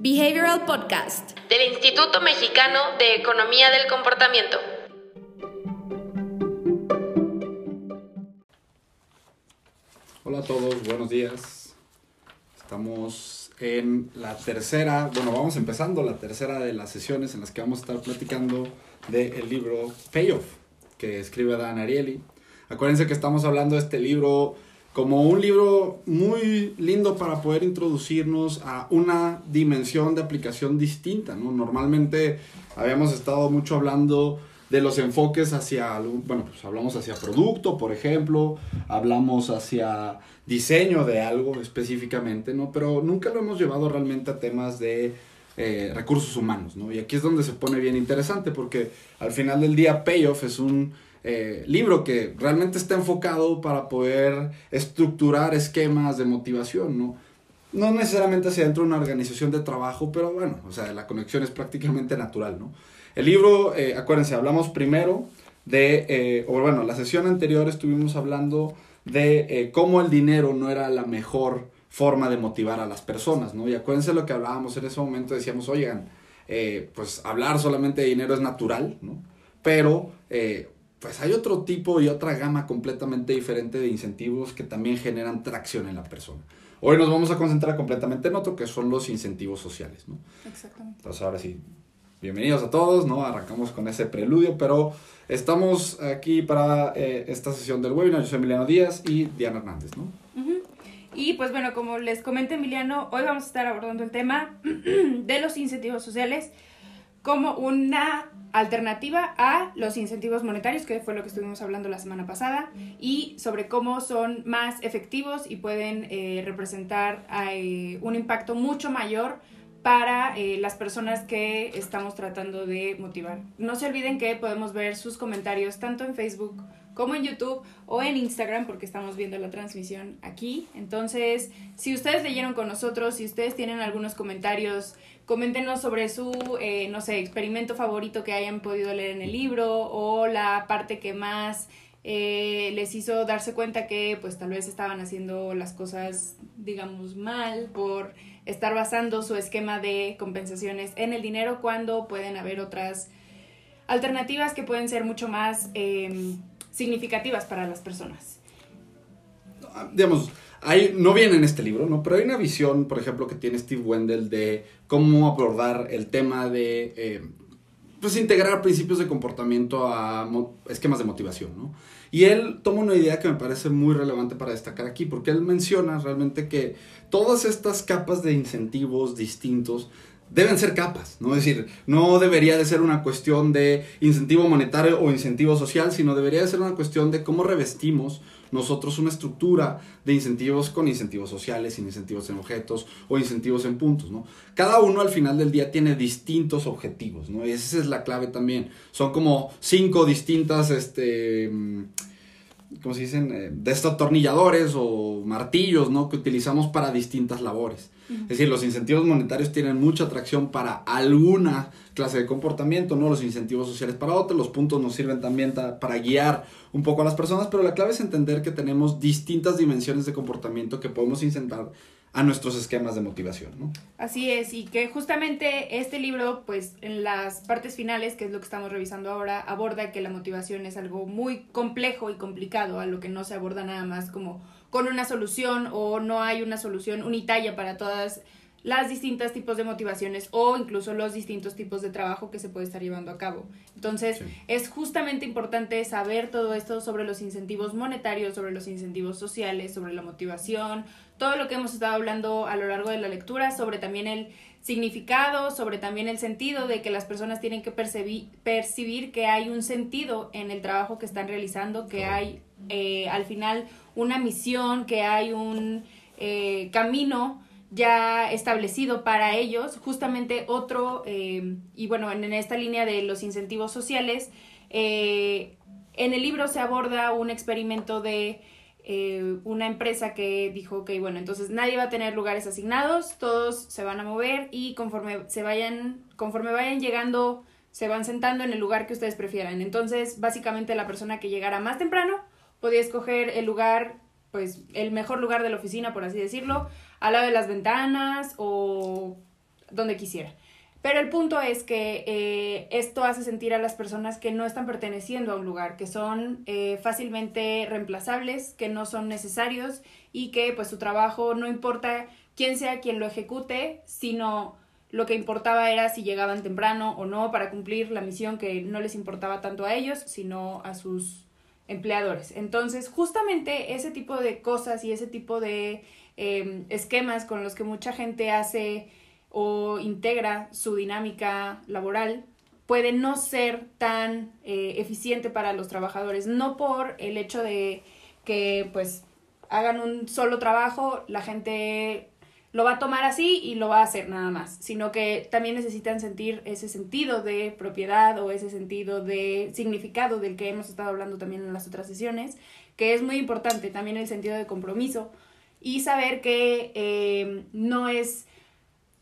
Behavioral Podcast del Instituto Mexicano de Economía del Comportamiento. Hola a todos, buenos días. Estamos en la tercera, bueno, vamos empezando la tercera de las sesiones en las que vamos a estar platicando del libro Payoff, que escribe Dan Ariely. Acuérdense que estamos hablando de este libro como un libro muy lindo para poder introducirnos a una dimensión de aplicación distinta, ¿no? Normalmente habíamos estado mucho hablando de los enfoques hacia, bueno, pues hablamos hacia producto, por ejemplo, hablamos hacia diseño de algo específicamente, ¿no? Pero nunca lo hemos llevado realmente a temas de eh, recursos humanos, ¿no? Y aquí es donde se pone bien interesante porque al final del día Payoff es un eh, libro que realmente está enfocado para poder estructurar esquemas de motivación, ¿no? No necesariamente hacia dentro de una organización de trabajo, pero bueno, o sea, la conexión es prácticamente natural, ¿no? El libro, eh, acuérdense, hablamos primero de, eh, o bueno, la sesión anterior estuvimos hablando de eh, cómo el dinero no era la mejor forma de motivar a las personas, ¿no? Y acuérdense lo que hablábamos en ese momento, decíamos, oigan, pues hablar solamente de dinero es natural, ¿no? Pero, pues hay otro tipo y otra gama completamente diferente de incentivos que también generan tracción en la persona. Hoy nos vamos a concentrar completamente en otro, que son los incentivos sociales, ¿no? Exactamente. Entonces ahora sí, bienvenidos a todos, ¿no? Arrancamos con ese preludio, pero estamos aquí para eh, esta sesión del webinar. Yo soy Emiliano Díaz y Diana Hernández, ¿no? Y pues bueno, como les comenté Emiliano, hoy vamos a estar abordando el tema de los incentivos sociales como una alternativa a los incentivos monetarios, que fue lo que estuvimos hablando la semana pasada, y sobre cómo son más efectivos y pueden eh, representar un impacto mucho mayor para eh, las personas que estamos tratando de motivar. No se olviden que podemos ver sus comentarios tanto en Facebook como en YouTube o en Instagram porque estamos viendo la transmisión aquí. Entonces, si ustedes leyeron con nosotros, si ustedes tienen algunos comentarios, coméntenos sobre su, eh, no sé, experimento favorito que hayan podido leer en el libro o la parte que más eh, les hizo darse cuenta que pues tal vez estaban haciendo las cosas, digamos, mal por estar basando su esquema de compensaciones en el dinero cuando pueden haber otras alternativas que pueden ser mucho más em, significativas para las personas. Digamos, hay, no viene en este libro, ¿no? Pero hay una visión, por ejemplo, que tiene Steve Wendell de cómo abordar el tema de, eh, pues, integrar principios de comportamiento a esquemas de motivación, ¿no? Y él toma una idea que me parece muy relevante para destacar aquí, porque él menciona realmente que todas estas capas de incentivos distintos deben ser capas, ¿no? Es decir, no debería de ser una cuestión de incentivo monetario o incentivo social, sino debería de ser una cuestión de cómo revestimos nosotros una estructura de incentivos con incentivos sociales, incentivos en objetos o incentivos en puntos, ¿no? Cada uno al final del día tiene distintos objetivos, ¿no? Y esa es la clave también. Son como cinco distintas, este ¿cómo se dicen? Eh, de estos atornilladores o martillos, ¿no? Que utilizamos para distintas labores. Es decir, los incentivos monetarios tienen mucha atracción para alguna clase de comportamiento, ¿no? Los incentivos sociales para otros, los puntos nos sirven también para guiar un poco a las personas, pero la clave es entender que tenemos distintas dimensiones de comportamiento que podemos incentar a nuestros esquemas de motivación, ¿no? Así es, y que justamente este libro, pues en las partes finales, que es lo que estamos revisando ahora, aborda que la motivación es algo muy complejo y complicado, a lo que no se aborda nada más como con una solución o no hay una solución unitaria para todas las distintas tipos de motivaciones o incluso los distintos tipos de trabajo que se puede estar llevando a cabo. Entonces, es justamente importante saber todo esto sobre los incentivos monetarios, sobre los incentivos sociales, sobre la motivación, todo lo que hemos estado hablando a lo largo de la lectura, sobre también el significado, sobre también el sentido de que las personas tienen que percibir, percibir que hay un sentido en el trabajo que están realizando, que hay eh, al final una misión, que hay un eh, camino ya establecido para ellos, justamente otro, eh, y bueno, en, esta línea de los incentivos sociales, en el libro se aborda un experimento de eh, una empresa que dijo, ok, bueno, entonces nadie va a tener lugares asignados, todos se van a mover y conforme se vayan, conforme vayan llegando, se van sentando en el lugar que ustedes prefieran. Entonces, básicamente la persona que llegara más temprano podía escoger el lugar, pues el mejor lugar de la oficina, por así decirlo, al lado de las ventanas o donde quisiera. Pero el punto es que eh, esto hace sentir a las personas que no están perteneciendo a un lugar, que son eh, fácilmente reemplazables, que no son necesarios y que pues su trabajo no importa quién sea quien lo ejecute, sino lo que importaba era si llegaban temprano o no para cumplir la misión que no les importaba tanto a ellos, sino a sus empleadores. Entonces, justamente ese tipo de cosas y ese tipo de em, esquemas con los que mucha gente hace o integra su dinámica laboral puede no ser tan eh, eficiente para los trabajadores, no por el hecho de que pues hagan un solo trabajo, la gente lo va a tomar así y lo va a hacer nada más, sino que también necesitan sentir ese sentido de propiedad o ese sentido de significado del que hemos estado hablando también en las otras sesiones, que es muy importante, también el sentido de compromiso y saber que eh, no es,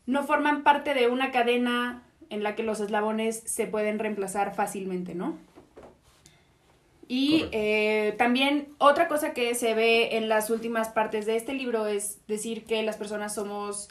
no forman parte de una cadena en la que los eslabones se pueden reemplazar fácilmente, ¿no? Y eh, también otra cosa que se ve en las últimas partes de este libro es decir que las personas somos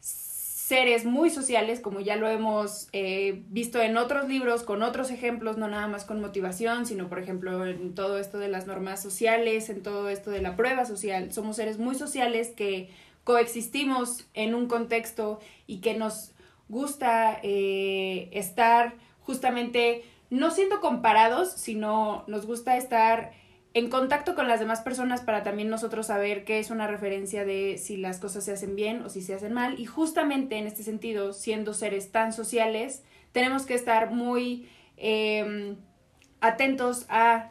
seres muy sociales, como ya lo hemos eh, visto en otros libros, con otros ejemplos, no nada más con motivación, sino por ejemplo en todo esto de las normas sociales, en todo esto de la prueba social. Somos seres muy sociales que coexistimos en un contexto y que nos gusta eh, estar justamente no siendo comparados, sino nos gusta estar en contacto con las demás personas para también nosotros saber qué es una referencia de si las cosas se hacen bien o si se hacen mal. Y justamente en este sentido, siendo seres tan sociales, tenemos que estar muy em, atentos a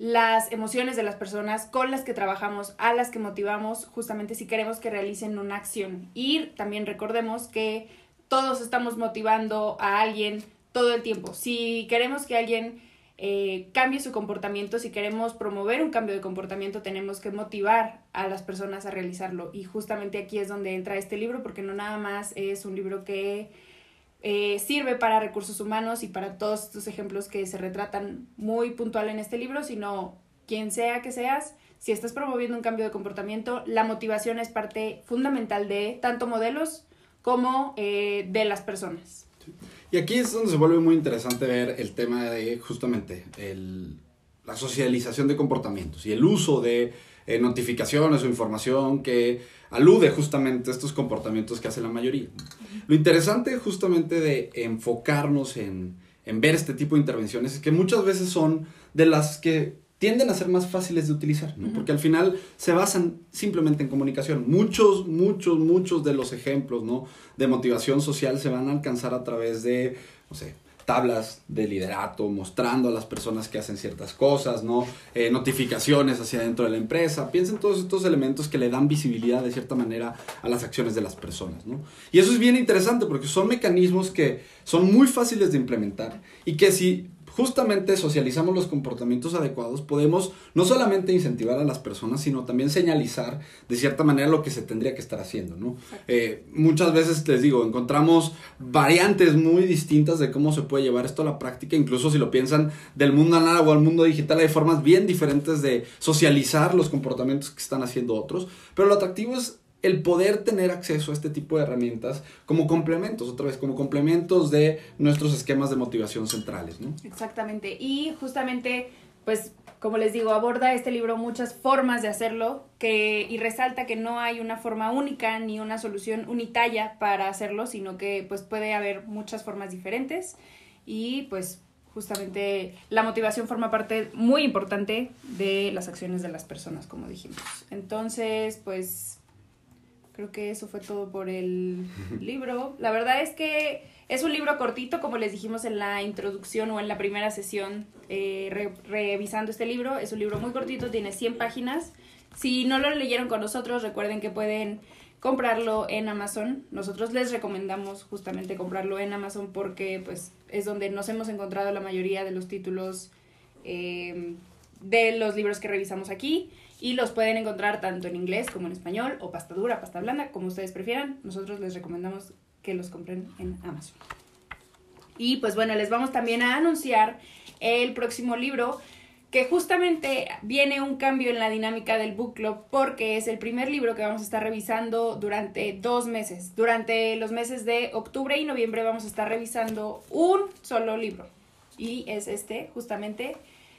las emociones de las personas con las que trabajamos, a las que motivamos, justamente si queremos que realicen una acción. Y también recordemos que todos estamos motivando a alguien todo el tiempo. Si queremos que alguien eh, cambie su comportamiento, si queremos promover un cambio de comportamiento, tenemos que motivar a las personas a realizarlo. Y justamente aquí es donde entra este libro, porque no nada más es un libro que eh, sirve para recursos humanos y para todos estos ejemplos que se retratan muy puntual en este libro, sino quien sea que seas, si estás promoviendo un cambio de comportamiento, la motivación es parte fundamental de tanto modelos como eh, de las personas. Y aquí es donde se vuelve muy interesante ver el tema de justamente el, la socialización de comportamientos y el uso de eh, notificaciones o información que alude justamente a estos comportamientos que hace la mayoría. Lo interesante justamente de enfocarnos en, en ver este tipo de intervenciones es que muchas veces son de las que tienden a ser más fáciles de utilizar, ¿no? Porque al final se basan simplemente en comunicación. Muchos, muchos, muchos de los ejemplos, ¿no? De motivación social se van a alcanzar a través de, no sé, tablas de liderato, mostrando a las personas que hacen ciertas cosas, ¿no? Eh, notificaciones hacia dentro de la empresa. Piensen todos estos elementos que le dan visibilidad de cierta manera a las acciones de las personas, ¿no? Y eso es bien interesante porque son mecanismos que son muy fáciles de implementar y que si justamente socializamos los comportamientos adecuados, podemos no solamente incentivar a las personas, sino también señalizar de cierta manera lo que se tendría que estar haciendo, ¿no? Eh, muchas veces les digo, encontramos variantes muy distintas de cómo se puede llevar esto a la práctica, incluso si lo piensan del mundo análogo al mundo digital, hay formas bien diferentes de socializar los comportamientos que están haciendo otros, pero lo atractivo es el poder tener acceso a este tipo de herramientas como complementos, otra vez, como complementos de nuestros esquemas de motivación centrales, ¿no? Exactamente. Y justamente, pues, como les digo, aborda este libro muchas formas de hacerlo que, y resalta que no hay una forma única ni una solución unitalla para hacerlo, sino que pues puede haber muchas formas diferentes y pues justamente la motivación forma parte muy importante de las acciones de las personas, como dijimos. Entonces, pues Creo que eso fue todo por el libro. La verdad es que es un libro cortito, como les dijimos en la introducción o en la primera sesión eh, revisando este libro. Es un libro muy cortito, tiene 100 páginas. Si no lo leyeron con nosotros, recuerden que pueden comprarlo en Amazon. Nosotros les recomendamos justamente comprarlo en Amazon porque pues es donde nos hemos encontrado la mayoría de los títulos eh, de los libros que revisamos aquí y los pueden encontrar tanto en inglés como en español o pasta dura, pasta blanda, como ustedes prefieran. Nosotros les recomendamos que los compren en Amazon. Y pues bueno, les vamos también a anunciar el próximo libro que justamente viene un cambio en la dinámica del book club porque es el primer libro que vamos a estar revisando durante dos meses. Durante los meses de octubre y noviembre vamos a estar revisando un solo libro. Y es este, justamente.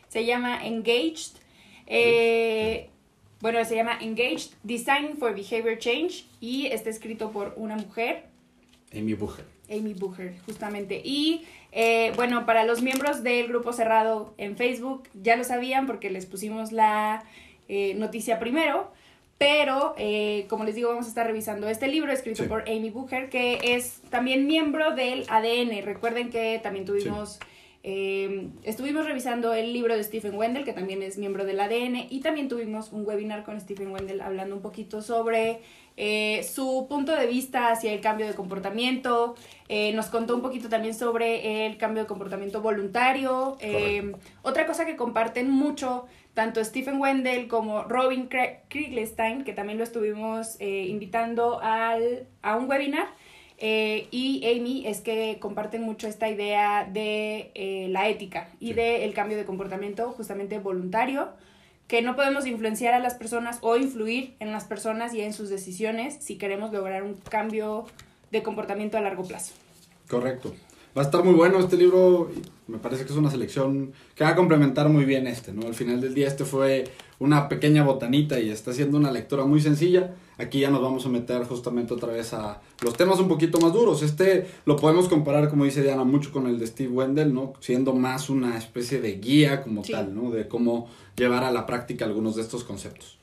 Se llama Engaged. Eh, bueno, se llama Engaged Design for Behavior Change y está escrito por una mujer. Amy Bucher. Amy Bucher, justamente. Y eh, bueno, para los miembros del grupo cerrado en Facebook ya lo sabían porque les pusimos la eh, noticia primero. Pero, eh, como les digo, vamos a estar revisando este libro escrito por Amy Bucher, que es también miembro del ADN. Recuerden que también tuvimos, estuvimos revisando el libro de Stephen Wendell, que también es miembro del ADN, y también tuvimos un webinar con Stephen Wendell hablando un poquito sobre eh, su punto de vista hacia el cambio de comportamiento. Eh, nos contó un poquito también sobre el cambio de comportamiento voluntario. Eh, otra cosa que comparten mucho, tanto Stephen Wendell como Robin Krieglestein, que también lo estuvimos invitando al, a un webinar. Y Amy es que comparten mucho esta idea de la ética y del cambio de comportamiento justamente voluntario que no podemos influenciar a las personas o influir en las personas y en sus decisiones si queremos lograr un cambio de comportamiento a largo plazo. Correcto. Va a estar muy bueno este libro, me parece que es una selección que va a complementar muy bien este, ¿no? Al final del día este fue una pequeña botanita y está siendo una lectura muy sencilla. Aquí ya nos vamos a meter justamente otra vez a los temas un poquito más duros. Este lo podemos comparar, como dice Diana, mucho con el de Steve Wendell, ¿no? Siendo más una especie de guía como tal, ¿no? De cómo llevar a la práctica algunos de estos conceptos.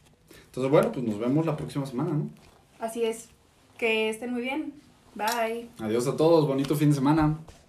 Entonces, bueno, pues nos vemos la próxima semana, ¿no? Así es. Que estén muy bien. Bye. Adiós a todos, bonito fin de semana.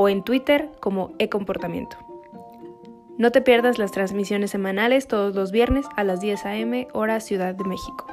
o en Twitter como eComportamiento. No te pierdas las transmisiones semanales todos los viernes a las 10 a.m. hora Ciudad de México.